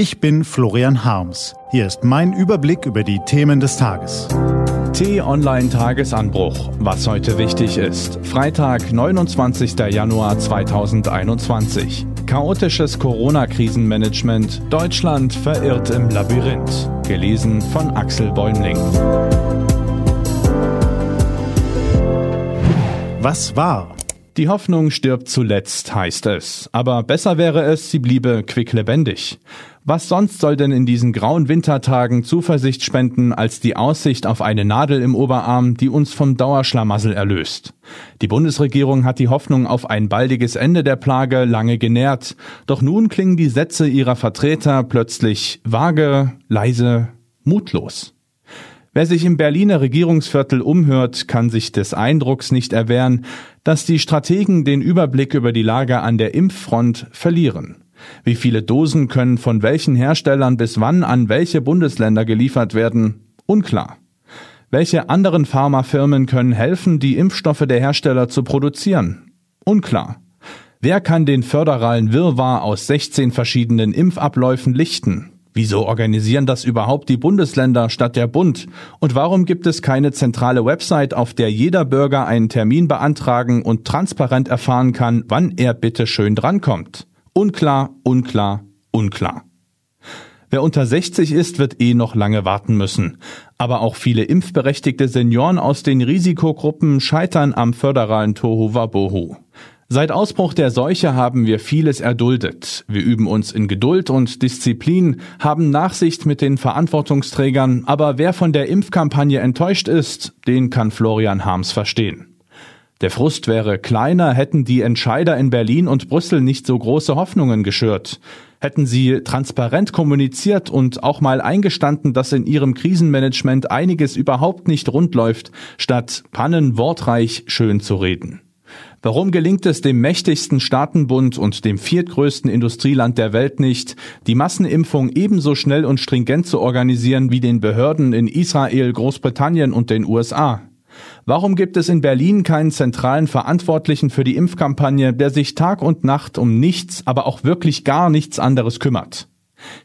Ich bin Florian Harms. Hier ist mein Überblick über die Themen des Tages. T-Online Tagesanbruch. Was heute wichtig ist. Freitag, 29. Januar 2021. Chaotisches Corona-Krisenmanagement. Deutschland verirrt im Labyrinth. Gelesen von Axel Bäumling. Was war? Die Hoffnung stirbt zuletzt, heißt es. Aber besser wäre es, sie bliebe quicklebendig. Was sonst soll denn in diesen grauen Wintertagen Zuversicht spenden als die Aussicht auf eine Nadel im Oberarm, die uns vom Dauerschlamassel erlöst? Die Bundesregierung hat die Hoffnung auf ein baldiges Ende der Plage lange genährt. Doch nun klingen die Sätze ihrer Vertreter plötzlich vage, leise, mutlos. Wer sich im Berliner Regierungsviertel umhört, kann sich des Eindrucks nicht erwehren, dass die Strategen den Überblick über die Lage an der Impffront verlieren. Wie viele Dosen können von welchen Herstellern bis wann an welche Bundesländer geliefert werden? Unklar. Welche anderen Pharmafirmen können helfen, die Impfstoffe der Hersteller zu produzieren? Unklar. Wer kann den föderalen Wirrwarr aus 16 verschiedenen Impfabläufen lichten? Wieso organisieren das überhaupt die Bundesländer statt der Bund? Und warum gibt es keine zentrale Website, auf der jeder Bürger einen Termin beantragen und transparent erfahren kann, wann er bitte schön drankommt? Unklar, unklar, unklar. Wer unter 60 ist, wird eh noch lange warten müssen. Aber auch viele impfberechtigte Senioren aus den Risikogruppen scheitern am föderalen Tohu Wabohu. Seit Ausbruch der Seuche haben wir vieles erduldet. Wir üben uns in Geduld und Disziplin, haben Nachsicht mit den Verantwortungsträgern, aber wer von der Impfkampagne enttäuscht ist, den kann Florian Harms verstehen. Der Frust wäre kleiner, hätten die Entscheider in Berlin und Brüssel nicht so große Hoffnungen geschürt. Hätten sie transparent kommuniziert und auch mal eingestanden, dass in ihrem Krisenmanagement einiges überhaupt nicht rund läuft, statt Pannen wortreich schön zu reden. Warum gelingt es dem mächtigsten Staatenbund und dem viertgrößten Industrieland der Welt nicht, die Massenimpfung ebenso schnell und stringent zu organisieren wie den Behörden in Israel, Großbritannien und den USA? Warum gibt es in Berlin keinen zentralen Verantwortlichen für die Impfkampagne, der sich Tag und Nacht um nichts, aber auch wirklich gar nichts anderes kümmert?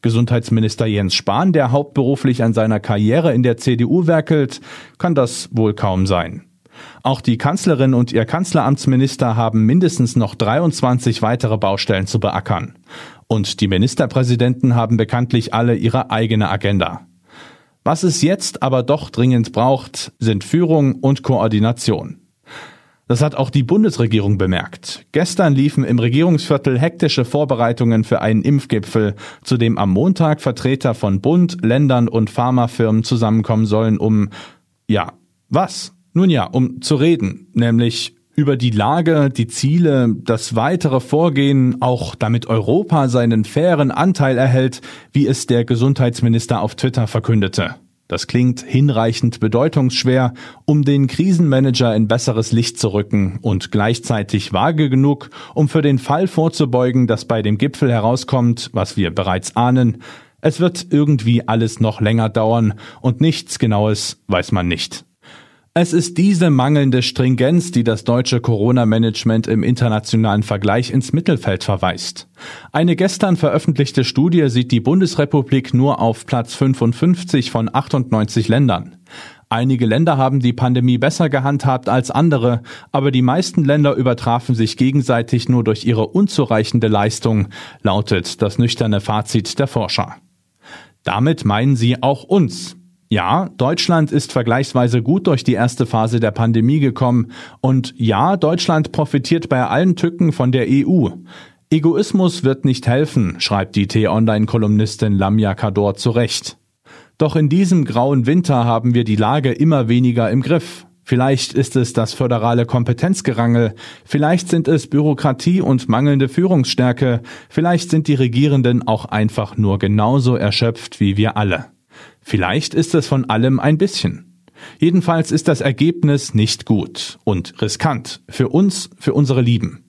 Gesundheitsminister Jens Spahn, der hauptberuflich an seiner Karriere in der CDU werkelt, kann das wohl kaum sein. Auch die Kanzlerin und ihr Kanzleramtsminister haben mindestens noch 23 weitere Baustellen zu beackern. Und die Ministerpräsidenten haben bekanntlich alle ihre eigene Agenda. Was es jetzt aber doch dringend braucht, sind Führung und Koordination. Das hat auch die Bundesregierung bemerkt. Gestern liefen im Regierungsviertel hektische Vorbereitungen für einen Impfgipfel, zu dem am Montag Vertreter von Bund, Ländern und Pharmafirmen zusammenkommen sollen, um, ja, was? Nun ja, um zu reden, nämlich über die Lage, die Ziele, das weitere Vorgehen, auch damit Europa seinen fairen Anteil erhält, wie es der Gesundheitsminister auf Twitter verkündete. Das klingt hinreichend bedeutungsschwer, um den Krisenmanager in besseres Licht zu rücken und gleichzeitig vage genug, um für den Fall vorzubeugen, dass bei dem Gipfel herauskommt, was wir bereits ahnen, es wird irgendwie alles noch länger dauern und nichts Genaues weiß man nicht. Es ist diese mangelnde Stringenz, die das deutsche Corona-Management im internationalen Vergleich ins Mittelfeld verweist. Eine gestern veröffentlichte Studie sieht die Bundesrepublik nur auf Platz 55 von 98 Ländern. Einige Länder haben die Pandemie besser gehandhabt als andere, aber die meisten Länder übertrafen sich gegenseitig nur durch ihre unzureichende Leistung, lautet das nüchterne Fazit der Forscher. Damit meinen sie auch uns, ja, Deutschland ist vergleichsweise gut durch die erste Phase der Pandemie gekommen und ja, Deutschland profitiert bei allen Tücken von der EU. Egoismus wird nicht helfen, schreibt die T-Online-Kolumnistin Lamia Kador zurecht. Doch in diesem grauen Winter haben wir die Lage immer weniger im Griff. Vielleicht ist es das föderale Kompetenzgerangel, vielleicht sind es Bürokratie und mangelnde Führungsstärke, vielleicht sind die Regierenden auch einfach nur genauso erschöpft wie wir alle. Vielleicht ist es von allem ein bisschen. Jedenfalls ist das Ergebnis nicht gut und riskant für uns, für unsere Lieben.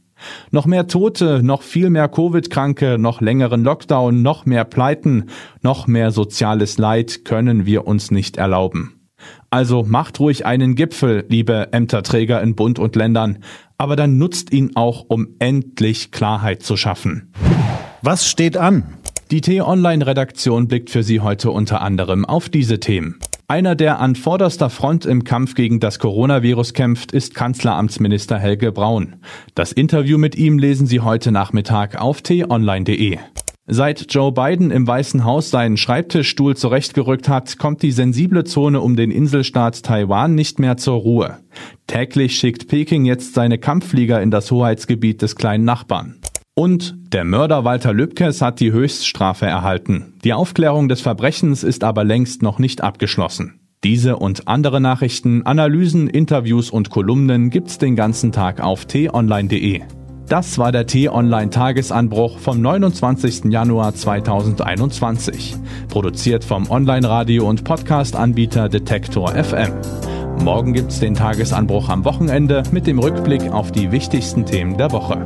Noch mehr Tote, noch viel mehr Covid-Kranke, noch längeren Lockdown, noch mehr Pleiten, noch mehr soziales Leid können wir uns nicht erlauben. Also macht ruhig einen Gipfel, liebe Ämterträger in Bund und Ländern, aber dann nutzt ihn auch, um endlich Klarheit zu schaffen. Was steht an? Die T-Online-Redaktion blickt für Sie heute unter anderem auf diese Themen. Einer, der an vorderster Front im Kampf gegen das Coronavirus kämpft, ist Kanzleramtsminister Helge Braun. Das Interview mit ihm lesen Sie heute Nachmittag auf t-online.de. Seit Joe Biden im Weißen Haus seinen Schreibtischstuhl zurechtgerückt hat, kommt die sensible Zone um den Inselstaat Taiwan nicht mehr zur Ruhe. Täglich schickt Peking jetzt seine Kampfflieger in das Hoheitsgebiet des kleinen Nachbarn. Und der Mörder Walter Lübkes hat die Höchststrafe erhalten. Die Aufklärung des Verbrechens ist aber längst noch nicht abgeschlossen. Diese und andere Nachrichten, Analysen, Interviews und Kolumnen gibt's den ganzen Tag auf t-online.de. Das war der T-Online Tagesanbruch vom 29. Januar 2021. Produziert vom Online-Radio- und Podcast-Anbieter Detektor FM. Morgen gibt's den Tagesanbruch am Wochenende mit dem Rückblick auf die wichtigsten Themen der Woche.